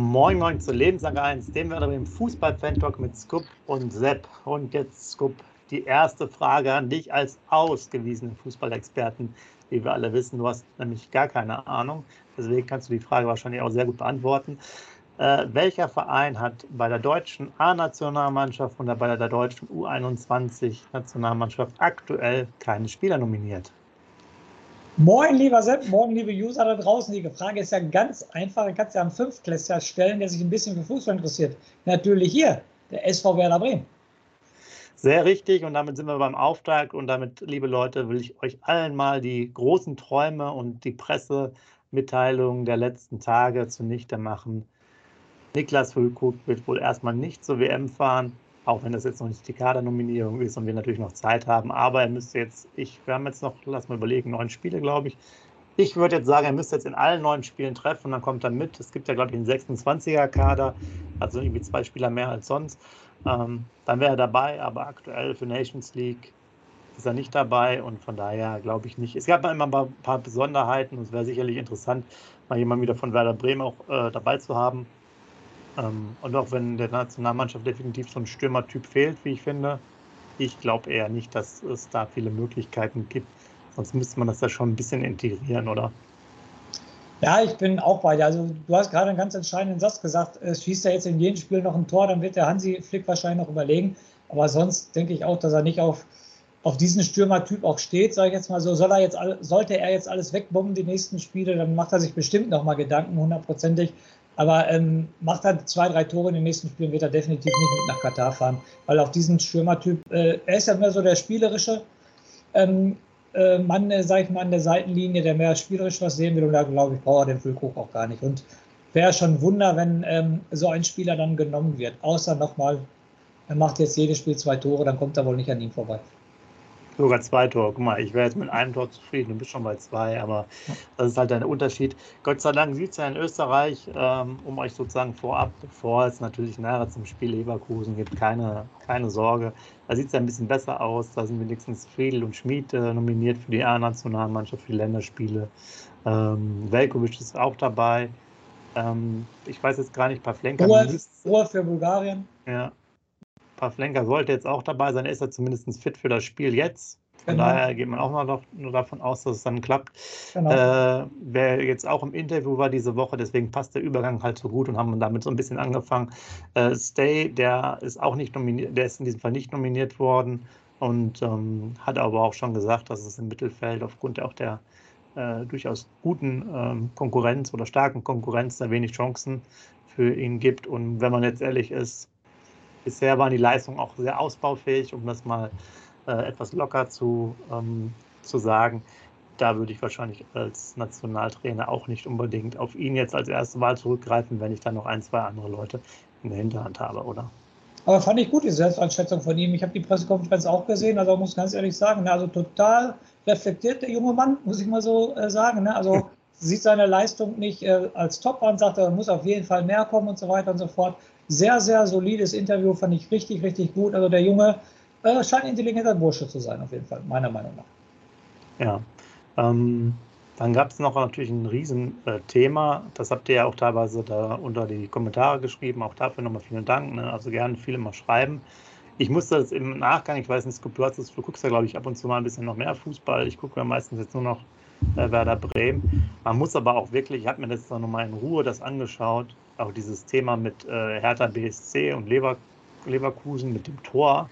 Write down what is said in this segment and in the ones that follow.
Moin Moin zu Lebenslang 1, dem wir im Fußball-Fan-Talk mit Scoop und Sepp. Und jetzt, Scoop, die erste Frage an dich als ausgewiesenen Fußballexperten. Wie wir alle wissen, du hast nämlich gar keine Ahnung. Deswegen kannst du die Frage wahrscheinlich auch sehr gut beantworten. Äh, welcher Verein hat bei der deutschen A-Nationalmannschaft und bei der deutschen U21-Nationalmannschaft aktuell keine Spieler nominiert? Moin, lieber Sepp, morgen, liebe User da draußen. Die Frage ist ja ganz einfach. Du kannst ja einen Fünftklässler stellen, der sich ein bisschen für Fußball interessiert. Natürlich hier, der SV Werder Bremen. Sehr richtig und damit sind wir beim Auftrag und damit, liebe Leute, will ich euch allen mal die großen Träume und die Pressemitteilungen der letzten Tage zunichte machen. Niklas Füllkrug wird wohl erstmal nicht zur WM fahren auch wenn das jetzt noch nicht die Kadernominierung ist und wir natürlich noch Zeit haben. Aber er müsste jetzt, ich, wir haben jetzt noch, lass mal überlegen, neun Spiele, glaube ich. Ich würde jetzt sagen, er müsste jetzt in allen neun Spielen treffen und dann kommt er mit. Es gibt ja, glaube ich, einen 26er-Kader, also irgendwie zwei Spieler mehr als sonst. Ähm, dann wäre er dabei, aber aktuell für Nations League ist er nicht dabei und von daher glaube ich nicht. Es gab immer ein paar Besonderheiten und es wäre sicherlich interessant, mal jemanden wieder von Werder Bremen auch äh, dabei zu haben. Ähm, und auch wenn der Nationalmannschaft definitiv so ein Stürmertyp fehlt, wie ich finde, ich glaube eher nicht, dass es da viele Möglichkeiten gibt. Sonst müsste man das ja schon ein bisschen integrieren, oder? Ja, ich bin auch bei dir. Also du hast gerade einen ganz entscheidenden Satz gesagt. Es schießt er jetzt in jedem Spiel noch ein Tor, dann wird der Hansi Flick wahrscheinlich noch überlegen. Aber sonst denke ich auch, dass er nicht auf, auf diesen Stürmertyp auch steht, sage ich jetzt mal so. Soll er jetzt, sollte er jetzt alles wegbomben, die nächsten Spiele, dann macht er sich bestimmt nochmal Gedanken, hundertprozentig. Aber ähm, macht er zwei, drei Tore in den nächsten Spielen, wird er definitiv nicht mit nach Katar fahren. Weil auf diesen Stürmertyp, äh, er ist ja mehr so der spielerische ähm, äh, Mann, äh, sag ich mal, an der Seitenlinie, der mehr spielerisch was sehen will. Und da glaube ich, braucht er den Füllkrug auch gar nicht. Und wäre schon ein Wunder, wenn ähm, so ein Spieler dann genommen wird. Außer nochmal, er macht jetzt jedes Spiel zwei Tore, dann kommt er wohl nicht an ihm vorbei. Sogar zwei Tore. Guck mal, ich wäre jetzt mit einem Tor zufrieden, du bist schon bei zwei, aber das ist halt ein Unterschied. Gott sei Dank sieht es ja in Österreich, ähm, um euch sozusagen vorab, bevor es natürlich näher zum Spiel Leverkusen gibt, keine, keine Sorge. Da sieht es ja ein bisschen besser aus. Da sind wenigstens Friedel und Schmid äh, nominiert für die A-Nationalmannschaft, für die Länderspiele. Ähm, Velkovic ist auch dabei. Ähm, ich weiß jetzt gar nicht, Pavlenka. Ruhe für Bulgarien. Ja, Pavlenka sollte jetzt auch dabei sein. Er ist ja zumindest fit für das Spiel jetzt. Von genau. daher geht man auch noch, nur davon aus, dass es dann klappt. Genau. Äh, wer jetzt auch im Interview war diese Woche, deswegen passt der Übergang halt so gut und haben damit so ein bisschen angefangen. Äh, Stay, der ist auch nicht nominiert, der ist in diesem Fall nicht nominiert worden und ähm, hat aber auch schon gesagt, dass es im Mittelfeld aufgrund auch der äh, durchaus guten ähm, Konkurrenz oder starken Konkurrenz da wenig Chancen für ihn gibt. Und wenn man jetzt ehrlich ist, bisher waren die Leistungen auch sehr ausbaufähig, um das mal äh, etwas locker zu, ähm, zu sagen. Da würde ich wahrscheinlich als Nationaltrainer auch nicht unbedingt auf ihn jetzt als erste Wahl zurückgreifen, wenn ich dann noch ein, zwei andere Leute in der Hinterhand habe, oder? Aber fand ich gut, die Selbsteinschätzung von ihm. Ich habe die Pressekonferenz auch gesehen, also muss ganz ehrlich sagen, ne, also total reflektiert der junge Mann, muss ich mal so äh, sagen. Ne? Also sieht seine Leistung nicht äh, als Top an, sagt er, muss auf jeden Fall mehr kommen und so weiter und so fort. Sehr, sehr solides Interview, fand ich richtig, richtig gut. Also der Junge äh, scheint ein intelligenter Bursche zu sein, auf jeden Fall, meiner Meinung nach. Ja. Ähm, dann gab es noch natürlich ein Riesenthema. Äh, das habt ihr ja auch teilweise da unter die Kommentare geschrieben. Auch dafür nochmal vielen Dank. Ne? Also gerne viele mal schreiben. Ich musste das im Nachgang, ich weiß nicht, du, hast das, du guckst ja, glaube ich, ab und zu mal ein bisschen noch mehr Fußball. Ich gucke ja meistens jetzt nur noch äh, Werder Bremen. Man muss aber auch wirklich, ich habe mir das dann nochmal in Ruhe das angeschaut, auch dieses Thema mit äh, Hertha BSC und Lever, Leverkusen mit dem Tor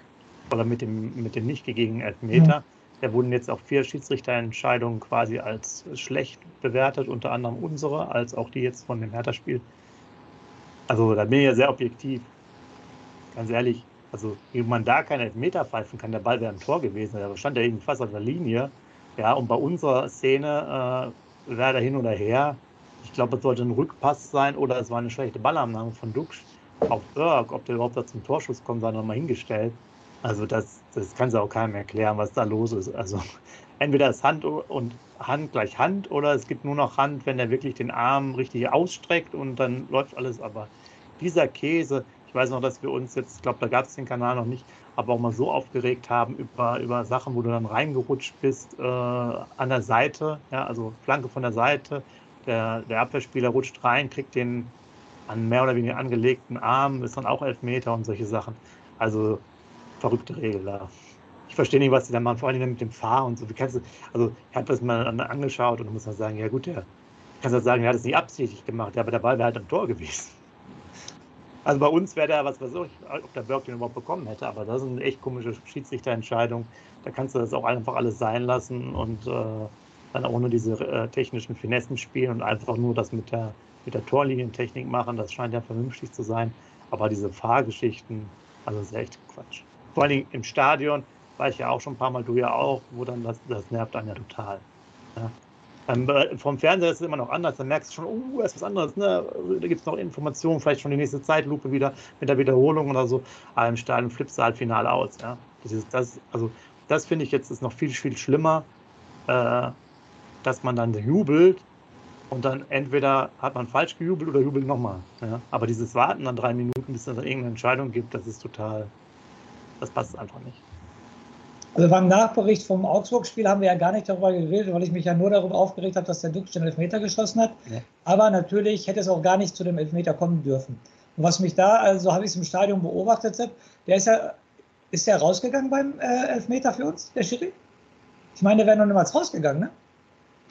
oder mit dem, mit dem nicht gegebenen Elfmeter. Mhm. Da wurden jetzt auch vier Schiedsrichterentscheidungen quasi als schlecht bewertet, unter anderem unsere, als auch die jetzt von dem Hertha-Spiel. Also da bin ich ja sehr objektiv. Ganz ehrlich, also wie man da keine Elfmeter pfeifen kann, der Ball wäre ein Tor gewesen, da stand ja irgendwie fast auf der Linie. Ja, und bei unserer Szene äh, wäre da hin oder her. Ich glaube, es sollte ein Rückpass sein oder es war eine schlechte Ballannahme von Dux auf Berg. Ob der überhaupt da zum Torschuss kommt, sei nochmal hingestellt. Also das, das kann sie auch keinem erklären, was da los ist. Also entweder ist Hand und Hand gleich Hand oder es gibt nur noch Hand, wenn er wirklich den Arm richtig ausstreckt und dann läuft alles. Aber dieser Käse, ich weiß noch, dass wir uns jetzt, ich glaube, da gab es den Kanal noch nicht, aber auch mal so aufgeregt haben über, über Sachen, wo du dann reingerutscht bist äh, an der Seite, ja, also Flanke von der Seite. Der, der Abwehrspieler rutscht rein, kriegt den an mehr oder weniger angelegten Arm, ist dann auch Elfmeter und solche Sachen. Also verrückte Regel da. Ich verstehe nicht, was sie da machen, vor allem mit dem Fahr und so. Wie kannst du, also ich habe das mal angeschaut und muss man sagen, ja gut, der kannst du sagen, er hat es nicht absichtlich gemacht, aber der Ball wäre halt am Tor gewesen. Also bei uns wäre der, was weiß ob der Berg den überhaupt bekommen hätte, aber das ist eine echt komische Schiedsrichterentscheidung. Da kannst du das auch einfach alles sein lassen und äh, dann auch nur diese äh, technischen Finessen spielen und einfach nur das mit der, mit der Torlinientechnik machen. Das scheint ja vernünftig zu sein. Aber diese Fahrgeschichten, also das ist echt Quatsch vor Dingen im Stadion, war ich ja auch schon ein paar Mal, du ja auch, wo dann das, das nervt einen ja total. Ja. Ähm, vom Fernseher ist es immer noch anders, dann merkst du schon, oh, das ist was anderes, ne? da gibt es noch Informationen, vielleicht schon die nächste Zeitlupe wieder mit der Wiederholung oder so, aber im Stadion flippst du halt final aus. Ja? Das, ist, das, also, das finde ich jetzt ist noch viel, viel schlimmer, äh, dass man dann jubelt und dann entweder hat man falsch gejubelt oder jubelt nochmal. Ja? Aber dieses Warten dann drei Minuten, bis es dann irgendeine Entscheidung gibt, das ist total, das passt einfach nicht. Also beim Nachbericht vom Augsburg-Spiel haben wir ja gar nicht darüber geredet, weil ich mich ja nur darüber aufgeregt habe, dass der Dux den Elfmeter geschossen hat. Ja. Aber natürlich hätte es auch gar nicht zu dem Elfmeter kommen dürfen. Und was mich da, also habe ich es im Stadion beobachtet, der ist ja, ist der rausgegangen beim äh, Elfmeter für uns, der Schiri? Ich meine, der wäre noch niemals rausgegangen, ne?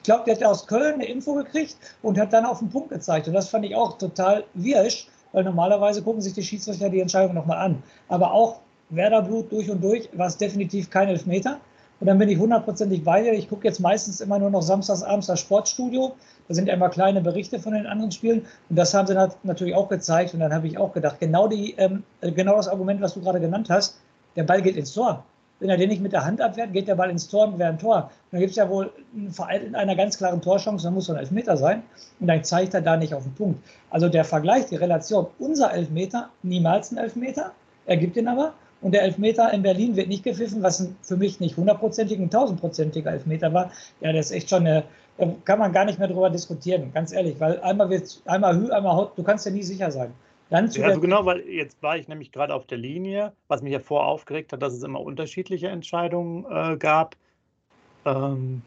Ich glaube, der hat aus Köln eine Info gekriegt und hat dann auf den Punkt gezeigt. Und das fand ich auch total wirsch, weil normalerweise gucken sich die Schiedsrichter die Entscheidung nochmal an. Aber auch Werderblut durch und durch, war es definitiv kein Elfmeter. Und dann bin ich hundertprozentig bei dir. Ich gucke jetzt meistens immer nur noch samstags abends das Sportstudio. Da sind ja immer kleine Berichte von den anderen Spielen. Und das haben sie natürlich auch gezeigt. Und dann habe ich auch gedacht, genau, die, ähm, genau das Argument, was du gerade genannt hast, der Ball geht ins Tor. Wenn er den nicht mit der Hand abwehrt, geht der Ball ins Tor und wäre ein Tor. Dann gibt es ja wohl in einer ganz klaren Torchance, dann muss so ein Elfmeter sein. Und dann zeigt er da nicht auf den Punkt. Also der Vergleich, die Relation, unser Elfmeter, niemals ein Elfmeter. Er gibt ihn aber. Und der Elfmeter in Berlin wird nicht gepfiffen, was für mich nicht hundertprozentig ein tausendprozentiger Elfmeter war. Ja, das ist echt schon eine, da kann man gar nicht mehr drüber diskutieren, ganz ehrlich, weil einmal wird einmal Hü, einmal Haut, du kannst ja nie sicher sein. Dann ja, also genau, weil jetzt war ich nämlich gerade auf der Linie, was mich ja vor aufgeregt hat, dass es immer unterschiedliche Entscheidungen äh, gab ähm,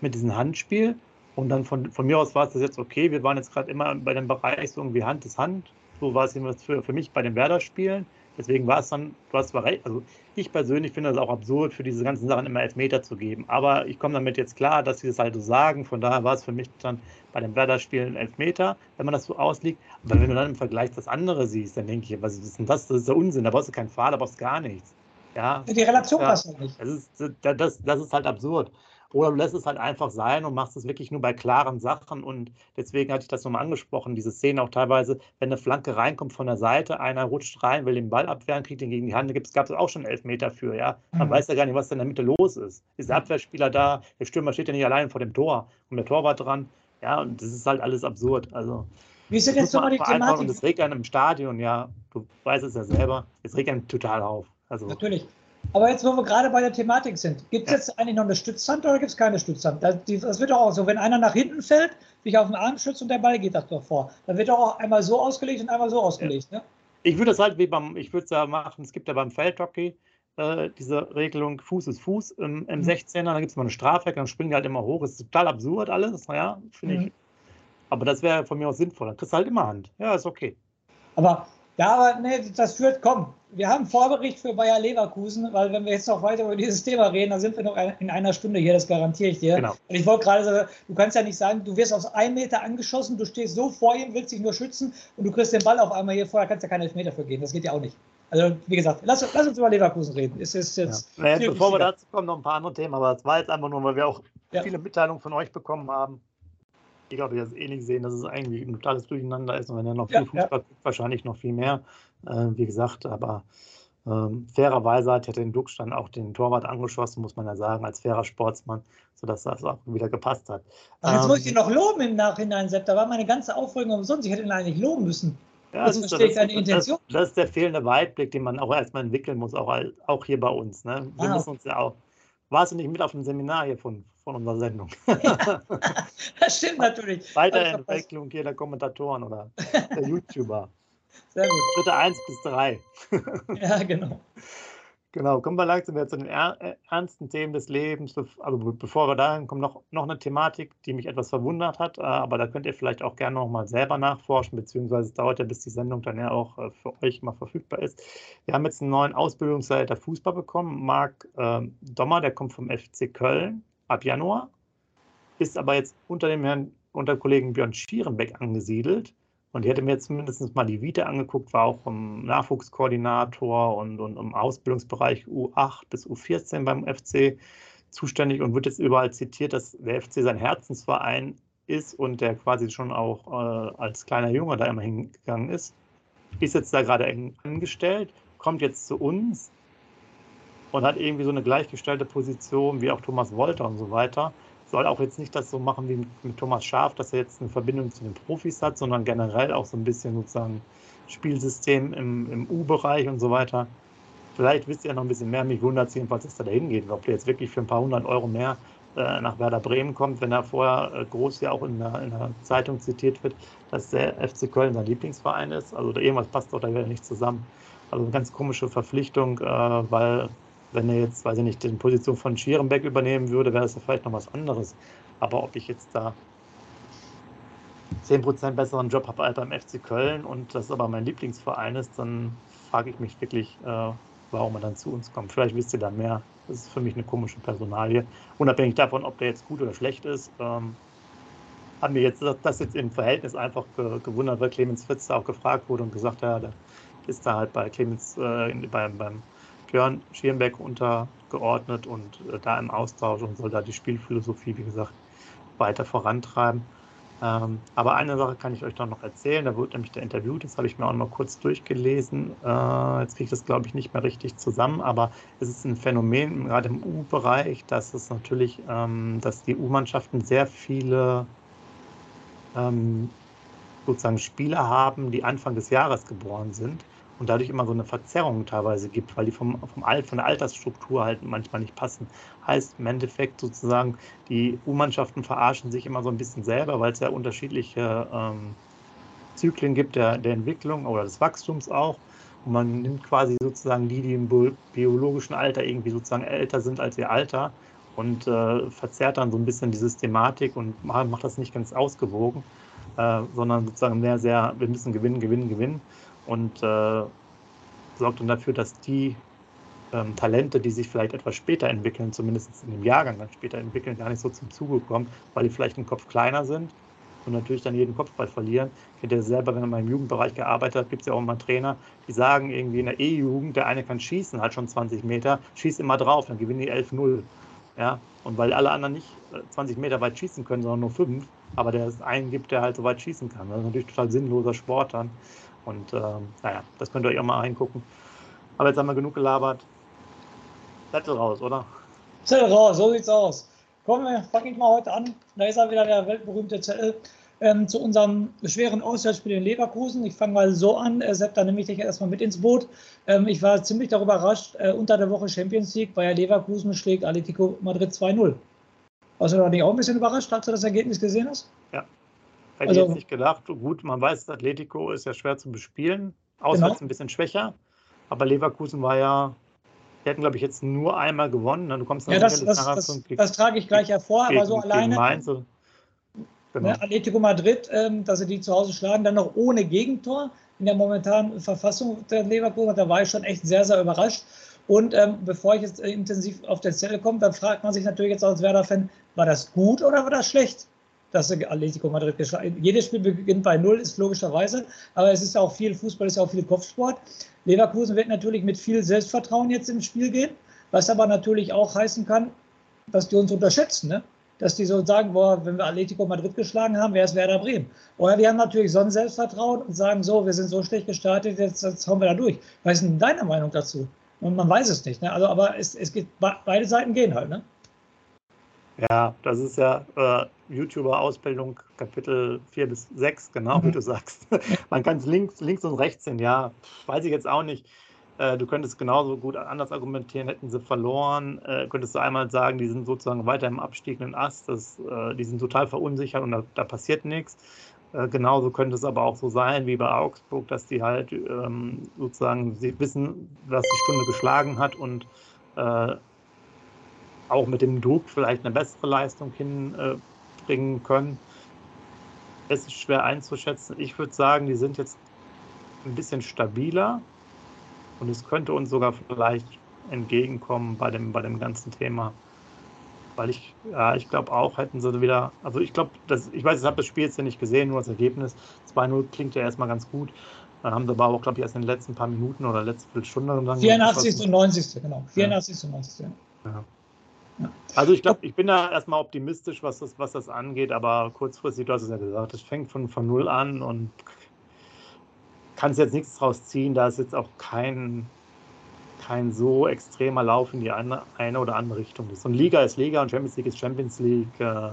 mit diesem Handspiel. Und dann von, von mir aus war es das jetzt okay. Wir waren jetzt gerade immer bei dem Bereich so irgendwie Hand ist Hand. So war es für, für mich bei den Werder-Spielen. Deswegen war es dann, du hast zwar recht, also ich persönlich finde es auch absurd, für diese ganzen Sachen immer Elfmeter zu geben. Aber ich komme damit jetzt klar, dass sie das halt so sagen. Von daher war es für mich dann bei den Werder-Spielen Elfmeter, wenn man das so ausliegt. Aber wenn du dann im Vergleich das andere siehst, dann denke ich, was ist denn das? Das ist der Unsinn. Da brauchst du keinen Fahr, da brauchst du gar nichts. Ja, die Relation passt ja nicht. Das ist, das, das ist halt absurd. Oder du lässt es halt einfach sein und machst es wirklich nur bei klaren Sachen. Und deswegen hatte ich das nochmal angesprochen, diese Szene auch teilweise, wenn eine Flanke reinkommt von der Seite, einer rutscht rein, will den Ball abwehren, kriegt den gegen die Hand, da gab es auch schon elf Meter für, ja. Man mhm. weiß ja gar nicht, was da in der Mitte los ist. Ist der Abwehrspieler da, der Stürmer steht ja nicht allein vor dem Tor und der Torwart dran. Ja, und das ist halt alles absurd. Also, Wie ist denn jetzt nochmal die Thematik? Und das regt einen im Stadion, ja, du weißt es ja selber, es regt einen total auf. Also, Natürlich. Aber jetzt, wo wir gerade bei der Thematik sind, gibt es jetzt eigentlich noch eine Stützhand oder gibt es keine Stützhand? Das, das, wird doch auch so, wenn einer nach hinten fällt, sich auf den Arm schützt und der Ball geht das doch vor. Dann wird doch auch einmal so ausgelegt und einmal so ausgelegt. Ne? Ich würde das halt wie beim, ich würde es ja machen, es gibt ja beim Feldhockey äh, diese Regelung, Fuß ist Fuß im, im mhm. 16er, dann gibt es mal eine Strafecke, dann springen die halt immer hoch. Das ist total absurd alles, naja, finde mhm. ich. Aber das wäre von mir aus sinnvoll. Dann kriegst du halt immer Hand. Ja, ist okay. Aber ja, aber nee, das führt, komm, wir haben Vorbericht für Bayer Leverkusen, weil wenn wir jetzt noch weiter über dieses Thema reden, dann sind wir noch in einer Stunde hier, das garantiere ich dir. Genau. Und ich wollte gerade sagen, du kannst ja nicht sagen, du wirst aus einem Meter angeschossen, du stehst so vor ihm, willst dich nur schützen und du kriegst den Ball auf einmal hier vorher, kannst ja keinen Elfmeter für gehen, das geht ja auch nicht. Also, wie gesagt, lass, lass uns über Leverkusen reden. Es ist jetzt ja. naja, bevor wir dazu kommen, noch ein paar andere Themen, aber es war jetzt einfach nur, weil wir auch ja. viele Mitteilungen von euch bekommen haben. Ich glaube, ihr das ähnlich sehen, dass es eigentlich ein totales Durcheinander ist und wenn ihr noch viel ja, Fußball guckt, wahrscheinlich noch viel mehr. Äh, wie gesagt, aber ähm, fairerweise hat ja den Dux dann auch den Torwart angeschossen, muss man ja sagen, als fairer Sportsmann, sodass das auch wieder gepasst hat. Ach, jetzt ähm, muss ich ihn noch loben im Nachhinein, Sepp. Da war meine ganze Aufregung umsonst. Ich hätte ihn eigentlich loben müssen. Ja, das, das, ist. Das, das, ist der fehlende Weitblick, den man auch erstmal entwickeln muss, auch, auch hier bei uns. Ne? Wir ah. müssen uns ja auch. Warst du nicht mit auf dem Seminar hier von, von unserer Sendung? Ja, das stimmt natürlich. Weiterentwicklung hier der Kommentatoren oder der YouTuber. Sehr gut. Schritte 1 bis 3. ja, genau. Genau, kommen wir langsam wieder zu den äh, ernsten Themen des Lebens. Aber bevor wir dahin kommen, noch, noch eine Thematik, die mich etwas verwundert hat. Äh, aber da könnt ihr vielleicht auch gerne noch mal selber nachforschen, beziehungsweise es dauert ja, bis die Sendung dann ja auch äh, für euch mal verfügbar ist. Wir haben jetzt einen neuen Ausbildungsleiter Fußball bekommen, Marc äh, Dommer, der kommt vom FC Köln ab Januar, ist aber jetzt unter dem Herrn, unter Kollegen Björn Schierenbeck angesiedelt. Und ich hätte mir zumindest mal die Vita angeguckt, war auch im Nachwuchskoordinator und, und im Ausbildungsbereich U8 bis U14 beim FC zuständig und wird jetzt überall zitiert, dass der FC sein Herzensverein ist und der quasi schon auch äh, als kleiner Junge da immer hingegangen ist. Ist jetzt da gerade angestellt, kommt jetzt zu uns und hat irgendwie so eine gleichgestellte Position wie auch Thomas Wolter und so weiter soll auch jetzt nicht das so machen wie mit Thomas Schaf, dass er jetzt eine Verbindung zu den Profis hat, sondern generell auch so ein bisschen sozusagen Spielsystem im, im U-Bereich und so weiter. Vielleicht wisst ihr noch ein bisschen mehr. Mich wundert es jedenfalls, dass er da hingeht. Ob der jetzt wirklich für ein paar hundert Euro mehr äh, nach Werder Bremen kommt, wenn er vorher äh, groß ja auch in der, in der, Zeitung zitiert wird, dass der FC Köln sein Lieblingsverein ist. Also irgendwas passt doch da wieder nicht zusammen. Also eine ganz komische Verpflichtung, äh, weil wenn er jetzt, weiß ich nicht, die Position von Schierenbeck übernehmen würde, wäre das ja vielleicht noch was anderes. Aber ob ich jetzt da 10% besseren Job habe als beim FC Köln und das aber mein Lieblingsverein ist, dann frage ich mich wirklich, äh, warum er dann zu uns kommt. Vielleicht wisst ihr da mehr. Das ist für mich eine komische Personalie. Unabhängig davon, ob der jetzt gut oder schlecht ist, ähm, haben wir jetzt das jetzt im Verhältnis einfach gewundert, weil Clemens Fritz da auch gefragt wurde und gesagt, ja, der ist da halt bei Clemens äh, beim, beim Björn Schierenbeck untergeordnet und äh, da im Austausch und soll da die Spielphilosophie, wie gesagt, weiter vorantreiben. Ähm, aber eine Sache kann ich euch dann noch erzählen. Da wurde nämlich der Interview, das habe ich mir auch noch kurz durchgelesen. Äh, jetzt kriege ich das, glaube ich, nicht mehr richtig zusammen, aber es ist ein Phänomen, gerade im U-Bereich, dass es natürlich, ähm, dass die U-Mannschaften sehr viele ähm, sozusagen Spieler haben, die Anfang des Jahres geboren sind und dadurch immer so eine Verzerrung teilweise gibt, weil die vom, vom Alt, von der Altersstruktur halt manchmal nicht passen. Heißt im Endeffekt sozusagen, die U-Mannschaften verarschen sich immer so ein bisschen selber, weil es ja unterschiedliche ähm, Zyklen gibt der, der Entwicklung oder des Wachstums auch. Und man nimmt quasi sozusagen die, die im biologischen Alter irgendwie sozusagen älter sind als ihr Alter und äh, verzerrt dann so ein bisschen die Systematik und macht das nicht ganz ausgewogen, äh, sondern sozusagen mehr sehr, wir müssen gewinnen, gewinnen, gewinnen und äh, sorgt dann dafür, dass die ähm, Talente, die sich vielleicht etwas später entwickeln, zumindest in dem Jahrgang dann später entwickeln, gar nicht so zum Zuge kommen, weil die vielleicht im Kopf kleiner sind und natürlich dann jeden Kopfball verlieren. Kennt ihr selber, wenn man im Jugendbereich gearbeitet hat, gibt es ja auch immer Trainer, die sagen irgendwie in der E-Jugend, der eine kann schießen, hat schon 20 Meter, schießt immer drauf, dann gewinnen die 11-0. Ja, und weil alle anderen nicht 20 äh, Meter weit schießen können, sondern nur 5, aber der es einen gibt, der halt so weit schießen kann. Das ist natürlich total sinnloser Sport dann. Und ähm, naja, das könnt ihr euch auch mal reingucken. Aber jetzt haben wir genug gelabert. Zettel raus, oder? Zettel raus, so sieht's aus. Kommen wir, fange ich mal heute an. Da ist er wieder der weltberühmte Zettel ähm, zu unserem schweren Auswärtsspiel in Leverkusen. Ich fange mal so an. Äh, Sepp, da nehme ich dich erstmal mit ins Boot. Ähm, ich war ziemlich darüber überrascht. Äh, unter der Woche Champions League, ja Leverkusen schlägt Atletico Madrid 2-0. Warst du da nicht auch ein bisschen überrascht, als du das Ergebnis gesehen hast? Ja, Hätte also, ich jetzt nicht gedacht. Gut, man weiß, Atletico ist ja schwer zu bespielen. Auswärts genau. ein bisschen schwächer. Aber Leverkusen war ja, die hätten, glaube ich, jetzt nur einmal gewonnen. Ne? Du kommst ja, das, das, das, das, trage ich gleich hervor, gegen, aber so alleine. Mainz, genau. ne, Atletico Madrid, ähm, dass sie die zu Hause schlagen, dann noch ohne Gegentor in der momentanen Verfassung der Leverkusen. Da war ich schon echt sehr, sehr überrascht. Und ähm, bevor ich jetzt äh, intensiv auf der Zelle komme, dann fragt man sich natürlich jetzt als Werder-Fan, war das gut oder war das schlecht? Dass Atletico Madrid geschlagen Jedes Spiel beginnt bei Null, ist logischerweise, aber es ist auch viel Fußball, ist auch viel Kopfsport. Leverkusen wird natürlich mit viel Selbstvertrauen jetzt im Spiel gehen, was aber natürlich auch heißen kann, dass die uns unterschätzen. Ne? dass die so sagen, boah, wenn wir Atletico Madrid geschlagen haben, wäre es Werder Bremen. Oder wir haben natürlich so ein Selbstvertrauen und sagen so, wir sind so schlecht gestartet, jetzt, jetzt hauen wir da durch. Was ist denn deine Meinung dazu? Und man weiß es nicht. Ne? Also, aber es, es geht, beide Seiten gehen halt. Ne? Ja, das ist ja äh, YouTuber-Ausbildung Kapitel 4 bis 6, genau mhm. wie du sagst. Man kann es links, links und rechts sehen, ja, weiß ich jetzt auch nicht. Äh, du könntest genauso gut anders argumentieren, hätten sie verloren, äh, könntest du einmal sagen, die sind sozusagen weiter im abstiegenden Ast, das, äh, die sind total verunsichert und da, da passiert nichts. Äh, genauso könnte es aber auch so sein wie bei Augsburg, dass die halt ähm, sozusagen sie wissen, dass die Stunde geschlagen hat und auch mit dem Druck vielleicht eine bessere Leistung hinbringen können. Es ist schwer einzuschätzen. Ich würde sagen, die sind jetzt ein bisschen stabiler und es könnte uns sogar vielleicht entgegenkommen bei dem, bei dem ganzen Thema. Weil ich, ja, ich glaube auch, hätten sie wieder, also ich glaube, ich weiß, ich habe das Spiel jetzt ja nicht gesehen, nur das Ergebnis. 2-0 klingt ja erstmal ganz gut. Dann haben sie aber auch, glaube ich, erst in den letzten paar Minuten oder letzte Viertelstunde dann. 84. und 90. genau. 84. und 90. Ja. Ja. Also ich glaube, ich bin da erstmal optimistisch, was das, was das angeht, aber kurzfristig, du hast es ja gesagt, es fängt von, von null an und kannst jetzt nichts draus ziehen, da ist jetzt auch kein, kein so extremer Lauf in die eine, eine oder andere Richtung ist. Und Liga ist Liga und Champions League ist Champions League. Äh,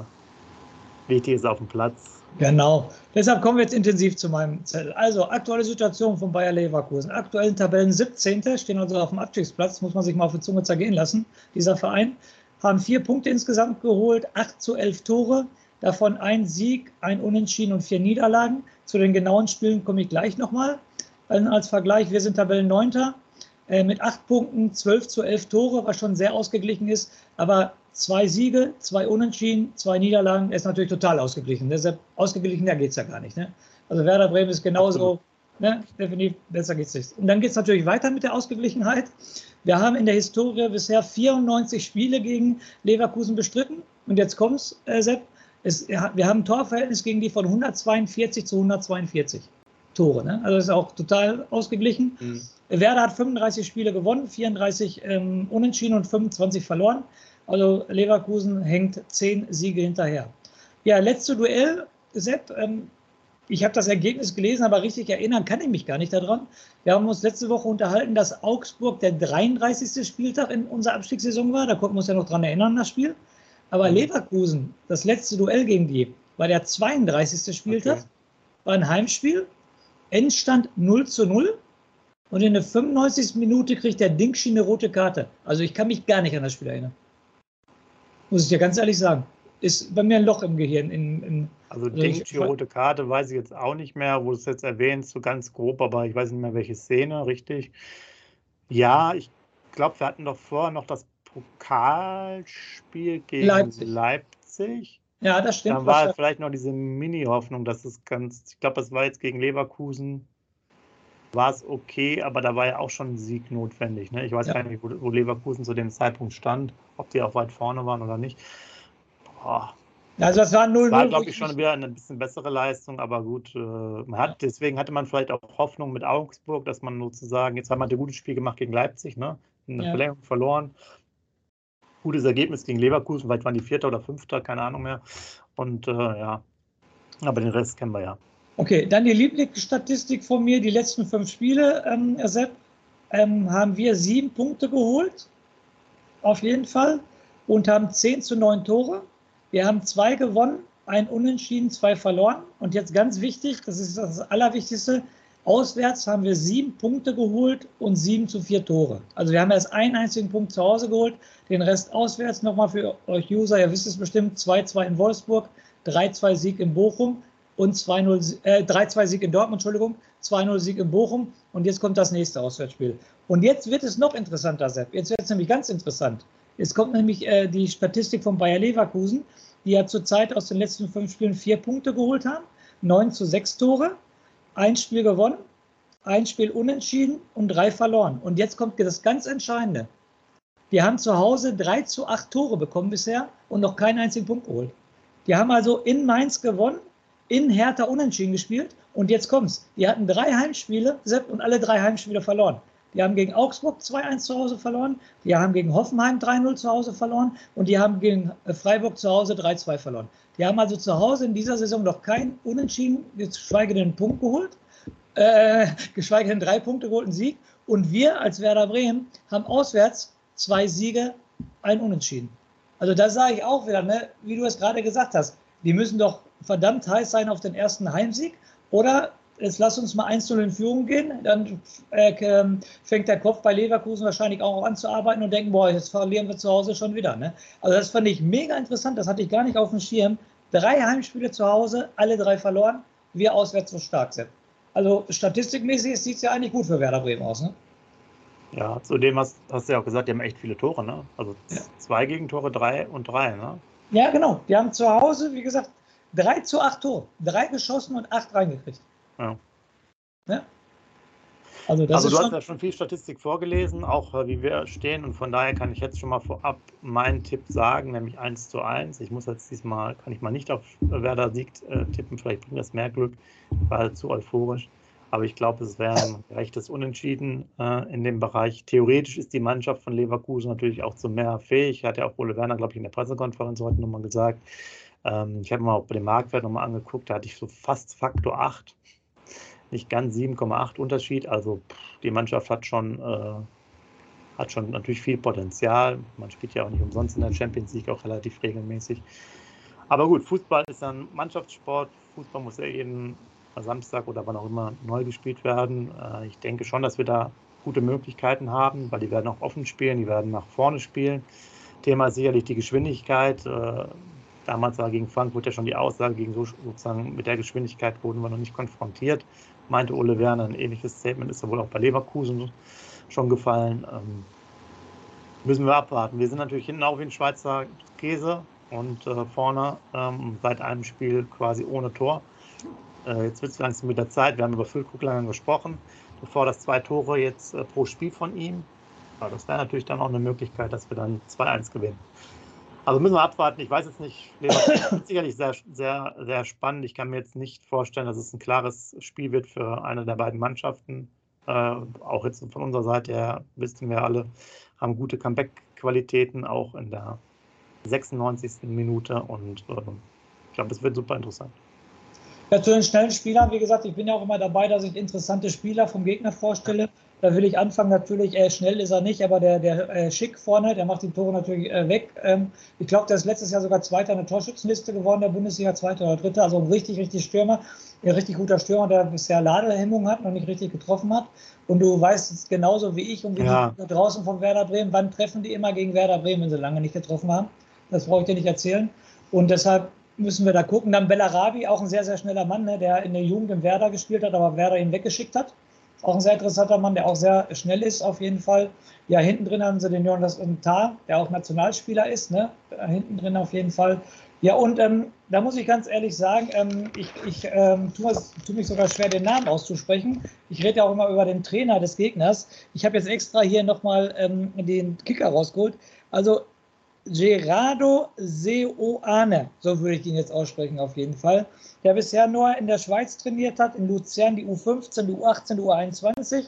WT ist auf dem Platz. Genau. Deshalb kommen wir jetzt intensiv zu meinem Zettel. Also, aktuelle Situation von Bayer Leverkusen. Aktuellen Tabellen 17. stehen also auf dem Abstiegsplatz, muss man sich mal auf die Zunge zergehen lassen. Dieser Verein haben vier Punkte insgesamt geholt, 8 zu 11 Tore, davon ein Sieg, ein Unentschieden und vier Niederlagen. Zu den genauen Spielen komme ich gleich nochmal. Als Vergleich, wir sind Tabellenneunter äh, mit acht Punkten, 12 zu 11 Tore, was schon sehr ausgeglichen ist. Aber zwei Siege, zwei Unentschieden, zwei Niederlagen ist natürlich total ausgeglichen. Deshalb ausgeglichener geht es ja gar nicht. Ne? Also Werder Bremen ist genauso, ne? definitiv besser geht es nicht. Und dann geht es natürlich weiter mit der Ausgeglichenheit. Wir haben in der Historie bisher 94 Spiele gegen Leverkusen bestritten. Und jetzt kommt es, äh, Sepp, es, wir haben ein Torverhältnis gegen die von 142 zu 142 Tore. Ne? Also das ist auch total ausgeglichen. Mhm. Werder hat 35 Spiele gewonnen, 34 ähm, unentschieden und 25 verloren. Also Leverkusen hängt 10 Siege hinterher. Ja, letzte Duell, Sepp, ähm, ich habe das Ergebnis gelesen, aber richtig erinnern kann ich mich gar nicht daran. Wir haben uns letzte Woche unterhalten, dass Augsburg der 33. Spieltag in unserer Abstiegssaison war. Da konnten wir uns ja noch dran erinnern, das Spiel. Aber mhm. Leverkusen, das letzte Duell gegen die, war der 32. Spieltag, okay. war ein Heimspiel, Endstand 0 zu 0 und in der 95. Minute kriegt der Dingschi eine rote Karte. Also ich kann mich gar nicht an das Spiel erinnern. Muss ich dir ganz ehrlich sagen. Ist bei mir ein Loch im Gehirn. In, in, also Dingschi rote Karte weiß ich jetzt auch nicht mehr, wo du es jetzt erwähnst, so ganz grob, aber ich weiß nicht mehr, welche Szene, richtig. Ja, ich glaube, wir hatten doch vorher noch das Pokalspiel gegen Leipzig. Leipzig. Ja, das stimmt. Dann war vielleicht noch diese Mini-Hoffnung, dass es ganz, ich glaube, es war jetzt gegen Leverkusen, war es okay, aber da war ja auch schon ein Sieg notwendig. Ne? Ich weiß ja. gar nicht, wo, wo, Leverkusen zu dem Zeitpunkt stand, ob die auch weit vorne waren oder nicht. Boah. Also das war 0-0. War, glaube ich, schon wieder eine bisschen bessere Leistung, aber gut, äh, man hat, deswegen hatte man vielleicht auch Hoffnung mit Augsburg, dass man sozusagen, jetzt hat man ein gutes Spiel gemacht gegen Leipzig, ne? Eine ja. Verlängerung verloren gutes Ergebnis gegen Leverkusen, vielleicht waren die Vierter oder Fünfter, keine Ahnung mehr. Und äh, ja, aber den Rest kennen wir ja. Okay, dann die Lieblingsstatistik von mir, die letzten fünf Spiele, ähm, Sepp, ähm, haben wir sieben Punkte geholt, auf jeden Fall, und haben zehn zu neun Tore. Wir haben zwei gewonnen, ein Unentschieden, zwei verloren. Und jetzt ganz wichtig, das ist das Allerwichtigste, Auswärts haben wir sieben Punkte geholt und sieben zu vier Tore. Also wir haben erst einen einzigen Punkt zu Hause geholt, den Rest auswärts. Nochmal für euch User, ihr wisst es bestimmt, 2-2 in Wolfsburg, 3-2 Sieg in Bochum und 3-2 äh, Sieg in Dortmund, Entschuldigung, 2-0 Sieg in Bochum und jetzt kommt das nächste Auswärtsspiel. Und jetzt wird es noch interessanter, Sepp. Jetzt wird es nämlich ganz interessant. Jetzt kommt nämlich äh, die Statistik von Bayer Leverkusen, die ja zurzeit aus den letzten fünf Spielen vier Punkte geholt haben, 9 zu 6 Tore ein Spiel gewonnen, ein Spiel unentschieden und drei verloren. Und jetzt kommt das ganz Entscheidende. Wir haben zu Hause drei zu acht Tore bekommen bisher und noch keinen einzigen Punkt geholt. Die haben also in Mainz gewonnen, in Hertha unentschieden gespielt und jetzt kommt's. Die hatten drei Heimspiele, Sepp, und alle drei Heimspiele verloren. Die haben gegen Augsburg 2-1 zu Hause verloren, die haben gegen Hoffenheim 3-0 zu Hause verloren und die haben gegen äh, Freiburg zu Hause 3-2 verloren. Die haben also zu Hause in dieser Saison noch keinen Unentschieden, geschweige denn einen Punkt geholt, äh, geschweige denn drei Punkte geholt, einen Sieg. Und wir als Werder Bremen haben auswärts zwei Siege, ein Unentschieden. Also da sage ich auch wieder, ne, wie du es gerade gesagt hast, die müssen doch verdammt heiß sein auf den ersten Heimsieg. Oder jetzt lass uns mal 1 in Führung gehen, dann äh, ähm, fängt der Kopf bei Leverkusen wahrscheinlich auch an zu arbeiten und denken, boah, jetzt verlieren wir zu Hause schon wieder. Ne? Also das fand ich mega interessant, das hatte ich gar nicht auf dem Schirm. Drei Heimspiele zu Hause, alle drei verloren, wir auswärts so stark sind. Also statistikmäßig sieht es ja eigentlich gut für Werder Bremen aus. Ne? Ja, zudem hast, hast du ja auch gesagt, die haben echt viele Tore, ne? Also ja. zwei Gegentore, drei und drei, ne? Ja, genau. Die haben zu Hause, wie gesagt, drei zu acht Tore. Drei geschossen und acht reingekriegt. Ja. ja. Also, also du hast ja schon viel Statistik vorgelesen, auch äh, wie wir stehen. Und von daher kann ich jetzt schon mal vorab meinen Tipp sagen, nämlich 1 zu 1. Ich muss jetzt diesmal, kann ich mal nicht auf Werder siegt äh, tippen, vielleicht bringt das mehr Glück, war zu euphorisch. Aber ich glaube, es wäre ein gerechtes Unentschieden äh, in dem Bereich. Theoretisch ist die Mannschaft von Leverkusen natürlich auch zu mehr fähig. Hat ja auch Ole Werner, glaube ich, in der Pressekonferenz heute nochmal gesagt. Ähm, ich habe mal auch bei dem Marktwert nochmal angeguckt, da hatte ich so fast Faktor 8 nicht ganz 7,8 Unterschied. Also die Mannschaft hat schon, äh, hat schon natürlich viel Potenzial. Man spielt ja auch nicht umsonst in der Champions League auch relativ regelmäßig. Aber gut, Fußball ist ein Mannschaftssport. Fußball muss ja jeden Samstag oder wann auch immer neu gespielt werden. Äh, ich denke schon, dass wir da gute Möglichkeiten haben, weil die werden auch offen spielen, die werden nach vorne spielen. Thema ist sicherlich die Geschwindigkeit. Äh, damals war gegen Frankfurt ja schon die Aussage, gegen so, sozusagen mit der Geschwindigkeit wurden wir noch nicht konfrontiert meinte Ole Werner. Ein ähnliches Statement ist ja wohl auch bei Leverkusen schon gefallen. Ähm, müssen wir abwarten. Wir sind natürlich hinten auch wie ein Schweizer Käse und äh, vorne ähm, seit einem Spiel quasi ohne Tor. Äh, jetzt wird es langsam mit der Zeit. Wir haben über Füllkrug gesprochen. Du forderst zwei Tore jetzt äh, pro Spiel von ihm. Ja, das wäre natürlich dann auch eine Möglichkeit, dass wir dann 2-1 gewinnen. Also müssen wir abwarten. Ich weiß jetzt nicht. Leverkusen ist sicherlich sehr, sehr, sehr spannend. Ich kann mir jetzt nicht vorstellen, dass es ein klares Spiel wird für eine der beiden Mannschaften. Äh, auch jetzt von unserer Seite her wissen wir alle, haben gute Comeback-Qualitäten auch in der 96. Minute und äh, ich glaube, es wird super interessant. Ja, zu den schnellen Spielern, wie gesagt, ich bin ja auch immer dabei, dass ich interessante Spieler vom Gegner vorstelle. Da will ich anfangen, natürlich, äh, schnell ist er nicht, aber der, der äh, Schick vorne, der macht die Tore natürlich äh, weg. Ähm, ich glaube, der ist letztes Jahr sogar Zweiter in der Torschützenliste geworden, der Bundesliga Zweiter oder Dritter. Also ein richtig, richtig Stürmer, ein richtig guter Stürmer, der bisher Ladehemmung hat, noch nicht richtig getroffen hat. Und du weißt genauso wie ich und wie ja. die draußen von Werder Bremen, wann treffen die immer gegen Werder Bremen, wenn sie lange nicht getroffen haben. Das brauche ich dir nicht erzählen. Und deshalb müssen wir da gucken. Dann Bellarabi, auch ein sehr, sehr schneller Mann, ne, der in der Jugend in Werder gespielt hat, aber Werder ihn weggeschickt hat. Auch ein sehr interessanter Mann, der auch sehr schnell ist, auf jeden Fall. Ja, hinten drin haben sie den Jonas Tar, der auch Nationalspieler ist, ne? Hinten drin auf jeden Fall. Ja, und ähm, da muss ich ganz ehrlich sagen, ähm, ich, ich ähm, tue, tue, mich sogar schwer, den Namen auszusprechen. Ich rede ja auch immer über den Trainer des Gegners. Ich habe jetzt extra hier nochmal ähm, den Kicker rausgeholt. Also Gerardo Seoane, so würde ich ihn jetzt aussprechen auf jeden Fall, der bisher nur in der Schweiz trainiert hat, in Luzern die U15, die U18, die U21,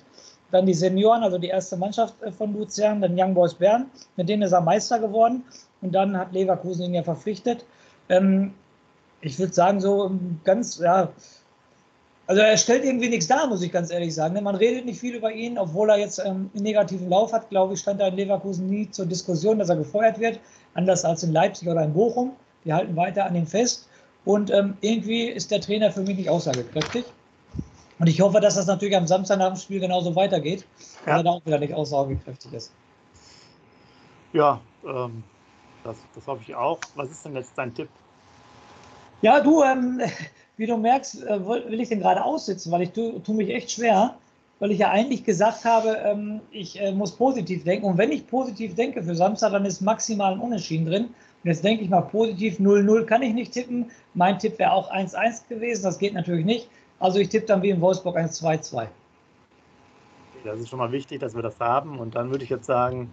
dann die Senioren, also die erste Mannschaft äh, von Luzern, dann Young Boys Bern, mit denen ist er Meister geworden und dann hat Leverkusen ihn ja verpflichtet. Ähm, ich würde sagen, so ganz, ja, also er stellt irgendwie nichts dar, muss ich ganz ehrlich sagen. Ne? Man redet nicht viel über ihn, obwohl er jetzt ähm, einen negativen Lauf hat. Glaube ich, stand er in Leverkusen nie zur Diskussion, dass er gefeuert wird. Anders als in Leipzig oder in Bochum. Die halten weiter an ihm fest. Und ähm, irgendwie ist der Trainer für mich nicht aussagekräftig. Und ich hoffe, dass das natürlich am Samstag nach dem Spiel genauso weitergeht, ja. weil er da auch wieder nicht aussagekräftig ist. Ja, ähm, das, das hoffe ich auch. Was ist denn jetzt dein Tipp? Ja, du, ähm, wie du merkst, äh, will ich den gerade aussitzen, weil ich tue tu mich echt schwer, weil ich ja eigentlich gesagt habe, ähm, ich äh, muss positiv denken. Und wenn ich positiv denke für Samstag, dann ist maximal ein Unentschieden drin. Und jetzt denke ich mal positiv 0-0 kann ich nicht tippen. Mein Tipp wäre auch 1-1 gewesen. Das geht natürlich nicht. Also ich tippe dann wie in Wolfsburg 1-2-2. Das ist schon mal wichtig, dass wir das haben. Und dann würde ich jetzt sagen,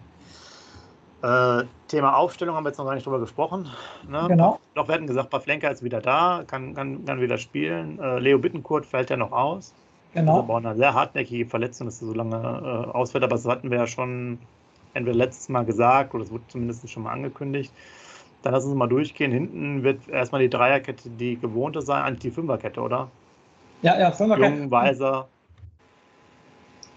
Äh, Thema Aufstellung haben wir jetzt noch gar nicht drüber gesprochen. Ne? Genau. Doch, wir hatten gesagt, Pavlenka ist wieder da, kann, kann, kann wieder spielen. Äh, Leo Bittenkurt fällt ja noch aus. Genau. Also aber eine sehr hartnäckige Verletzung, dass er so lange äh, ausfällt. Aber das hatten wir ja schon entweder letztes Mal gesagt oder es wurde zumindest schon mal angekündigt. Dann lassen Sie mal durchgehen. Hinten wird erstmal die Dreierkette die gewohnte sein, eigentlich die Fünferkette, oder? Ja, ja, Fünferkette. Jung, Weiser,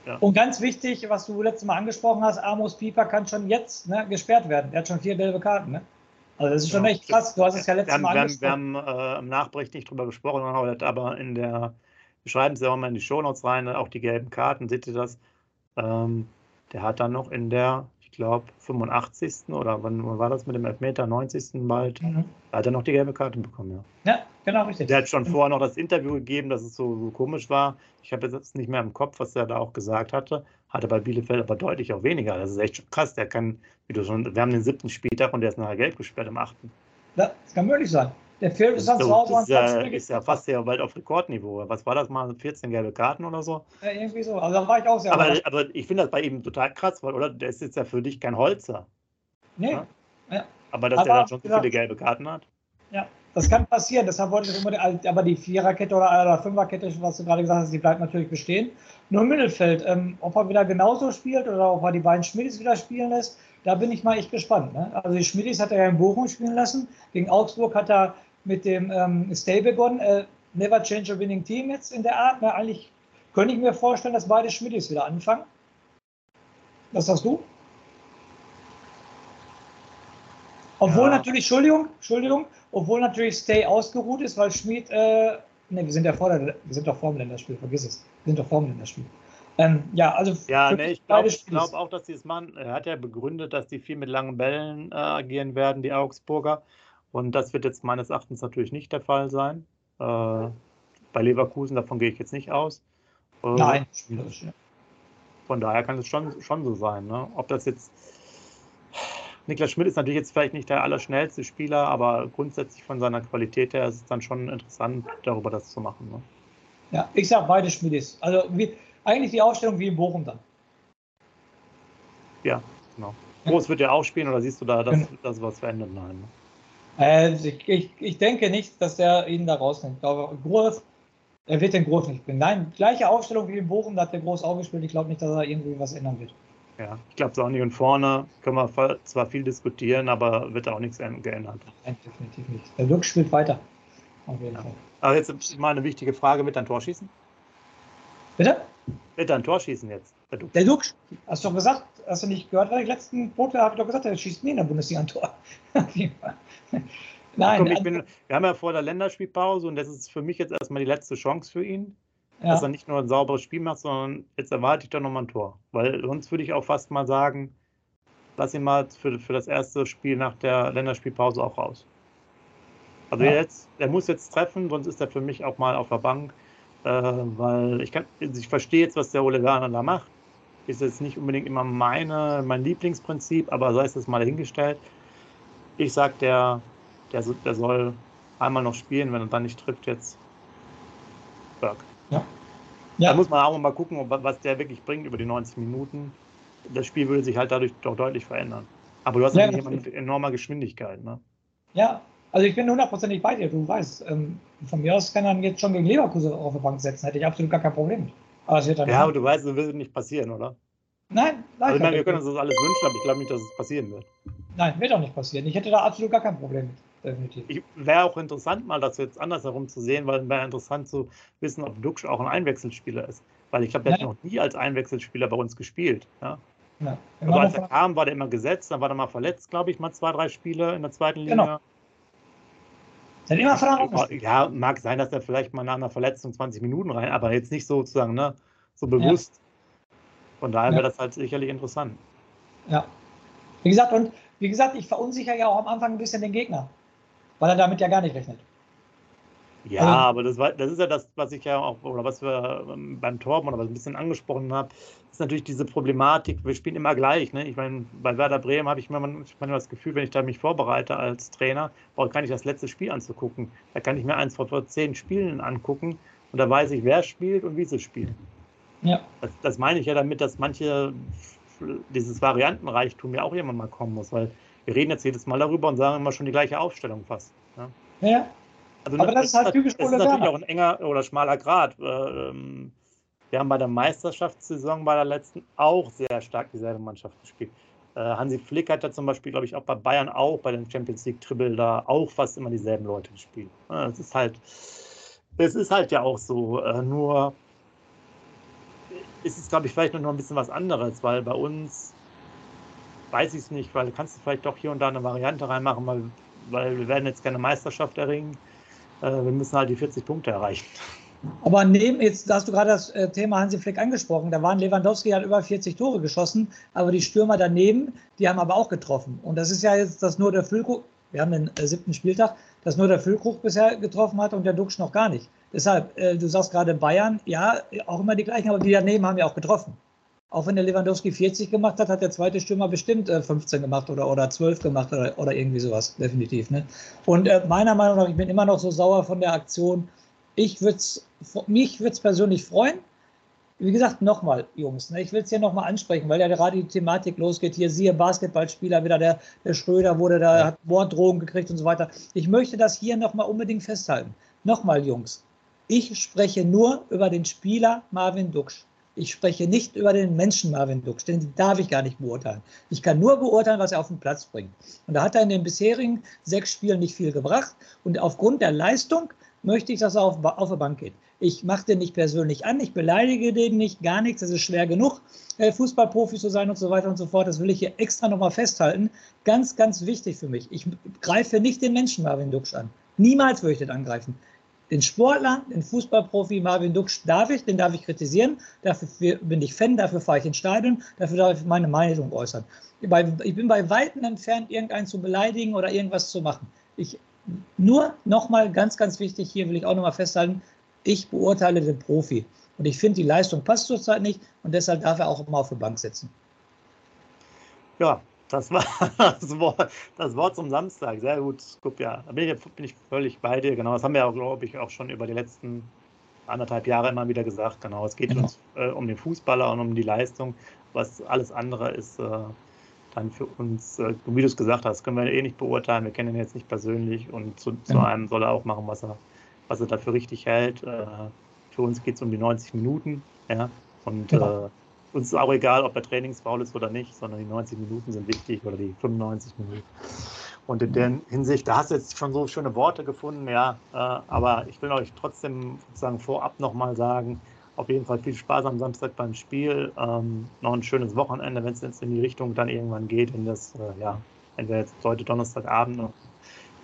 ja. Und ganz wichtig, was du letztes Mal angesprochen hast, Amos Pieper kann schon jetzt ne, gesperrt werden. Er hat schon vier gelbe Karten. Ne? Also das ist schon ja, echt krass. Du hast es ja letztes wir Mal haben, angesprochen. Wir haben, wir haben äh, im Nachbericht nicht drüber gesprochen, aber in der, wir schreiben es ja auch mal in die Shownotes rein, auch die gelben Karten, seht ihr das? Ähm, der hat dann noch in der ich glaube, 85. oder wann, war das mit dem Elfmeter? 90. bald. Mhm. Hat er noch die gelbe Karte bekommen, ja. Ja, genau, richtig. Der hat schon vorher noch das Interview gegeben, dass es so, so komisch war. Ich habe jetzt nicht mehr im Kopf, was er da auch gesagt hatte. Hatte bei Bielefeld aber deutlich auch weniger. Das ist echt krass. Der kann, wie du schon, wir haben den siebten Spieltag und der ist nachher gelb gesperrt im achten. Ja, das kann möglich sein. Der bis ans Hause. Das ist, ja, ist ja fast ja bald auf Rekordniveau. Was war das mal? 14 gelbe Karten oder so? Ja, irgendwie so. Also da war ich auch sehr. Aber, aber ich finde das bei ihm total krass, weil, oder? Der ist jetzt ja für dich kein Holzer. Nee. Ja? Ja. Aber dass aber, der dann schon so viele gelbe Karten hat. Ja, das kann passieren. Deshalb wollte ich unbedingt. Aber die Viererkette oder, oder Fünferkette, was du gerade gesagt hast, die bleibt natürlich bestehen. Nur im Mittelfeld, ähm, ob er wieder genauso spielt oder ob er die beiden Schmidis wieder spielen lässt, da bin ich mal echt gespannt. Ne? Also die Schmidis hat er ja in Bochum spielen lassen. Gegen Augsburg hat er mit dem ähm, Stay begonnen. Äh, never change a winning team jetzt in der Art. Ne? Eigentlich könnte ich mir vorstellen, dass beide Schmidis wieder anfangen. Was sagst du? Obwohl ja. natürlich, Entschuldigung, Entschuldigung, obwohl natürlich Stay ausgeruht ist, weil Schmid, äh, ne, wir sind ja vor der, wir sind doch vor dem Länderspiel, vergiss es. Wir sind doch vor dem Länderspiel. Ähm, ja, also ja, nee, ich glaube glaub auch, dass sie es machen. Er hat ja begründet, dass die viel mit langen Bällen äh, agieren werden, die Augsburger. Und das wird jetzt meines Erachtens natürlich nicht der Fall sein. Äh, bei Leverkusen, davon gehe ich jetzt nicht aus. Äh, Nein, spielerisch, ja. Von daher kann es schon, schon so sein. Ne? Ob das jetzt. Niklas Schmidt ist natürlich jetzt vielleicht nicht der allerschnellste Spieler, aber grundsätzlich von seiner Qualität her ist es dann schon interessant, darüber das zu machen. Ne? Ja, ich sage beide Schmidis. Also wie, eigentlich die Aufstellung wie in Bochum dann. Ja, genau. Groß wird ja auch spielen oder siehst du da, dass, genau. dass was verändert? Nein. Ne? Äh, ich, ich, denke nicht, dass er ihn da rausnimmt. Aber Groß, er wird den Groß nicht bringen. Nein, gleiche Aufstellung wie in Bochum, da hat der Groß auch gespielt. Ich glaube nicht, dass er irgendwie was ändern wird. Ja, ich glaube es auch nicht. Und vorne können wir zwar viel diskutieren, aber wird auch nichts geändert. Nein, definitiv nicht. Der Lux spielt weiter. Auf jeden ja. Fall. Aber jetzt mal eine wichtige Frage: Wird ein Tor schießen? Bitte? Wird ein Tor schießen jetzt? Der. Der Lux, hast du doch gesagt, hast du nicht gehört, weil ich letzten Podcast habe ich doch gesagt, er schießt nie in der Bundesliga ein Tor. Nein, Komm, bin, wir haben ja vor der Länderspielpause und das ist für mich jetzt erstmal die letzte Chance für ihn, ja. dass er nicht nur ein sauberes Spiel macht, sondern jetzt erwarte ich doch nochmal ein Tor. Weil sonst würde ich auch fast mal sagen, lass ihn mal für, für das erste Spiel nach der Länderspielpause auch raus. Also ja. jetzt, er muss jetzt treffen, sonst ist er für mich auch mal auf der Bank. Äh, weil ich kann, ich verstehe jetzt, was der Ole Werner da macht. Ist jetzt nicht unbedingt immer meine, mein Lieblingsprinzip, aber sei es jetzt mal dahingestellt. Ich sag, der der, der soll einmal noch spielen, wenn er dann nicht trifft jetzt. Berg. Ja. ja. Da muss man auch mal gucken, was der wirklich bringt über die 90 Minuten. Das Spiel würde sich halt dadurch doch deutlich verändern. Aber du hast ja, natürlich immer eine enorme Geschwindigkeit. Ne? Ja, also ich bin hundertprozentig bei dir, du weißt. Ähm, von mir aus kann er jetzt schon gegen Leverkusen auf die Bank setzen, hätte ich absolut gar kein Problem Aber ja, nicht. aber du weißt, das wird nicht passieren, oder? Nein, nein. Also ich meine, wir können uns das alles wünschen, aber ich glaube nicht, dass es passieren wird. Nein, wird auch nicht passieren. Ich hätte da absolut gar kein Problem mit definitiv. Wäre auch interessant, mal das jetzt andersherum zu sehen, weil wäre interessant zu wissen, ob Duksch auch ein Einwechselspieler ist. Weil ich glaube, der ja. hat noch nie als Einwechselspieler bei uns gespielt. Ja? Ja. Also als er kam, war der immer gesetzt, dann war er mal verletzt, glaube ich, mal zwei, drei Spiele in der zweiten Liga. Genau. Dann immer Fragen. Ja, mag sein, dass er vielleicht mal nach einer Verletzung 20 Minuten rein, aber jetzt nicht sozusagen, ne, so bewusst. Ja. Von daher wäre das halt sicherlich interessant. Ja. Wie gesagt, und wie gesagt, ich verunsichere ja auch am Anfang ein bisschen den Gegner weil er damit ja gar nicht rechnet. Ja, also, aber das, war, das ist ja das, was ich ja auch, oder was wir ähm, beim Torben oder was ich ein bisschen angesprochen habe, ist natürlich diese Problematik, wir spielen immer gleich. Ne? Ich meine, bei Werder Bremen habe ich manchmal das Gefühl, wenn ich da mich vorbereite als Trainer, brauche ich das letzte Spiel anzugucken. Da kann ich mir eins vor, zehn Spielen angucken und da weiß ich, wer spielt und wie sie spielen. Ja. Das, das meine ich ja damit, dass manche dieses Variantenreichtum ja auch irgendwann mal kommen muss, weil wir reden jetzt jedes Mal darüber und sagen immer schon die gleiche Aufstellung fast. Ja. ja. Also, Aber das ist halt typisch Es ist natürlich auch ein enger oder schmaler Grad. Äh, ähm, wir haben bei der Meisterschaftssaison bei der letzten auch sehr stark dieselbe Mannschaft gespielt. Äh, Hansi Flick hat ja zum Beispiel, glaube ich, auch bei Bayern auch bei den Champions League Triple da auch fast immer dieselben Leute gespielt. Es ist halt, es ist halt ja auch so. Äh, nur ist es, glaube ich, vielleicht noch ein bisschen was anderes, weil bei uns weiß ich es nicht, weil kannst du vielleicht doch hier und da eine Variante reinmachen, weil, weil wir werden jetzt keine Meisterschaft erringen. Äh, wir müssen halt die 40 Punkte erreichen. Aber neben, jetzt hast du gerade das äh, Thema Hansi Flick angesprochen, da waren Lewandowski hat über 40 Tore geschossen, aber die Stürmer daneben, die haben aber auch getroffen. Und das ist ja jetzt, dass nur der Füllkrug, wir haben den äh, siebten Spieltag, dass nur der Füllkrug bisher getroffen hat und der Duxch noch gar nicht. Deshalb, du sagst gerade Bayern, ja, auch immer die gleichen, aber die daneben haben ja auch getroffen. Auch wenn der Lewandowski 40 gemacht hat, hat der zweite Stürmer bestimmt äh, 15 gemacht oder, oder 12 gemacht oder, oder irgendwie sowas, definitiv. Ne? Und äh, meiner Meinung nach, ich bin immer noch so sauer von der Aktion. Ich würde mich würde es persönlich freuen. Wie gesagt, nochmal, Jungs, ne, ich will es hier nochmal ansprechen, weil ja gerade die Thematik losgeht. Hier siehe Basketballspieler wieder, der, der Schröder wurde da, hat Morddrohungen gekriegt und so weiter. Ich möchte das hier nochmal unbedingt festhalten. Nochmal, Jungs, ich spreche nur über den Spieler Marvin Duksch. Ich spreche nicht über den Menschen Marvin Duksch, den darf ich gar nicht beurteilen. Ich kann nur beurteilen, was er auf den Platz bringt. Und da hat er in den bisherigen sechs Spielen nicht viel gebracht. Und aufgrund der Leistung möchte ich, dass er auf, auf der Bank geht. Ich mache den nicht persönlich an, ich beleidige den nicht, gar nichts. Es ist schwer genug, äh, Fußballprofi zu sein und so weiter und so fort. Das will ich hier extra nochmal festhalten. Ganz, ganz wichtig für mich. Ich greife nicht den Menschen Marvin Duksch an. Niemals würde ich den angreifen. Den Sportler, den Fußballprofi Marvin Duksch darf ich, den darf ich kritisieren. Dafür bin ich Fan, dafür fahre ich ins Stadion, dafür darf ich meine Meinung äußern. Ich bin bei Weitem entfernt, irgendeinen zu beleidigen oder irgendwas zu machen. Ich, nur nochmal ganz, ganz wichtig, hier will ich auch nochmal festhalten, ich beurteile den Profi. Und ich finde, die Leistung passt zurzeit nicht und deshalb darf er auch immer auf der Bank sitzen. Ja, das war das Wort, das Wort zum Samstag. Sehr gut, Skupja. Da bin ich, bin ich völlig bei dir. Genau, das haben wir, auch, glaube ich, auch schon über die letzten anderthalb Jahre immer wieder gesagt. Genau, es geht genau. uns äh, um den Fußballer und um die Leistung. Was alles andere ist äh, dann für uns, äh, wie du es gesagt hast, können wir eh nicht beurteilen. Wir kennen ihn jetzt nicht persönlich und zu, zu einem soll er auch machen, was er, was er dafür richtig hält. Äh, für uns geht es um die 90 Minuten. Ja, und genau. Uns ist auch egal, ob er trainingsfaul ist oder nicht, sondern die 90 Minuten sind wichtig oder die 95 Minuten. Und in der Hinsicht, da hast du jetzt schon so schöne Worte gefunden, ja, äh, aber ich will euch trotzdem sozusagen vorab nochmal sagen, auf jeden Fall viel Spaß am Samstag beim Spiel, ähm, noch ein schönes Wochenende, wenn es jetzt in die Richtung dann irgendwann geht, wenn das, äh, ja, entweder jetzt heute Donnerstagabend noch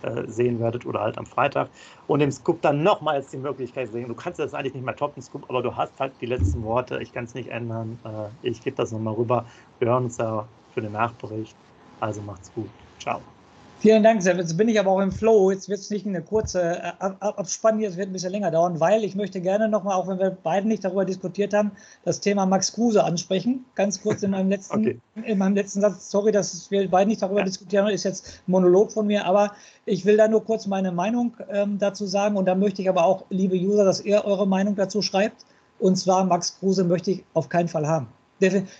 äh, sehen werdet oder halt am Freitag. Und im Scoop dann nochmals die Möglichkeit sehen. Du kannst das eigentlich nicht mehr toppen, Scoop, aber du hast halt die letzten Worte. Ich kann es nicht ändern. Äh, ich gebe das nochmal rüber. Wir hören uns da für den Nachbericht. Also macht's gut. Ciao. Vielen Dank, Sepp. Jetzt bin ich aber auch im Flow. Jetzt wird es nicht eine kurze äh, Abspann hier, es wird ein bisschen länger dauern, weil ich möchte gerne nochmal, auch wenn wir beide nicht darüber diskutiert haben, das Thema Max Kruse ansprechen. Ganz kurz in meinem letzten, okay. in meinem letzten Satz. Sorry, dass wir beide nicht darüber diskutieren, ist jetzt ein Monolog von mir, aber ich will da nur kurz meine Meinung ähm, dazu sagen und da möchte ich aber auch, liebe User, dass ihr eure Meinung dazu schreibt. Und zwar Max Kruse möchte ich auf keinen Fall haben.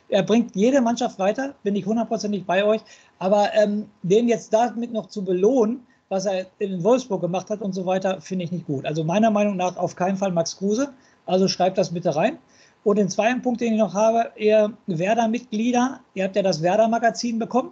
Er bringt jede Mannschaft weiter, bin ich hundertprozentig bei euch. Aber ähm, den jetzt damit noch zu belohnen, was er in Wolfsburg gemacht hat und so weiter, finde ich nicht gut. Also meiner Meinung nach auf keinen Fall Max Kruse. Also schreibt das bitte rein. Und den zweiten Punkt, den ich noch habe, ihr Werder-Mitglieder, ihr habt ja das Werder-Magazin bekommen.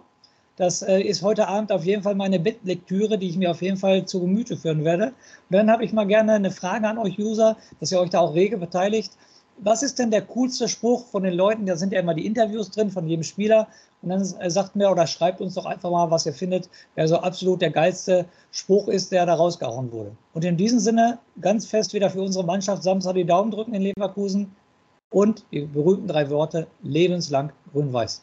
Das äh, ist heute Abend auf jeden Fall meine Bettlektüre, die ich mir auf jeden Fall zu Gemüte führen werde. Und dann habe ich mal gerne eine Frage an euch User, dass ihr euch da auch rege beteiligt was ist denn der coolste Spruch von den Leuten? Da sind ja immer die Interviews drin von jedem Spieler. Und dann sagt mir oder schreibt uns doch einfach mal, was ihr findet, wer so absolut der geilste Spruch ist, der da rausgehauen wurde. Und in diesem Sinne ganz fest wieder für unsere Mannschaft Samstag die Daumen drücken in Leverkusen und die berühmten drei Worte lebenslang grün-weiß.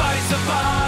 Everybody survive.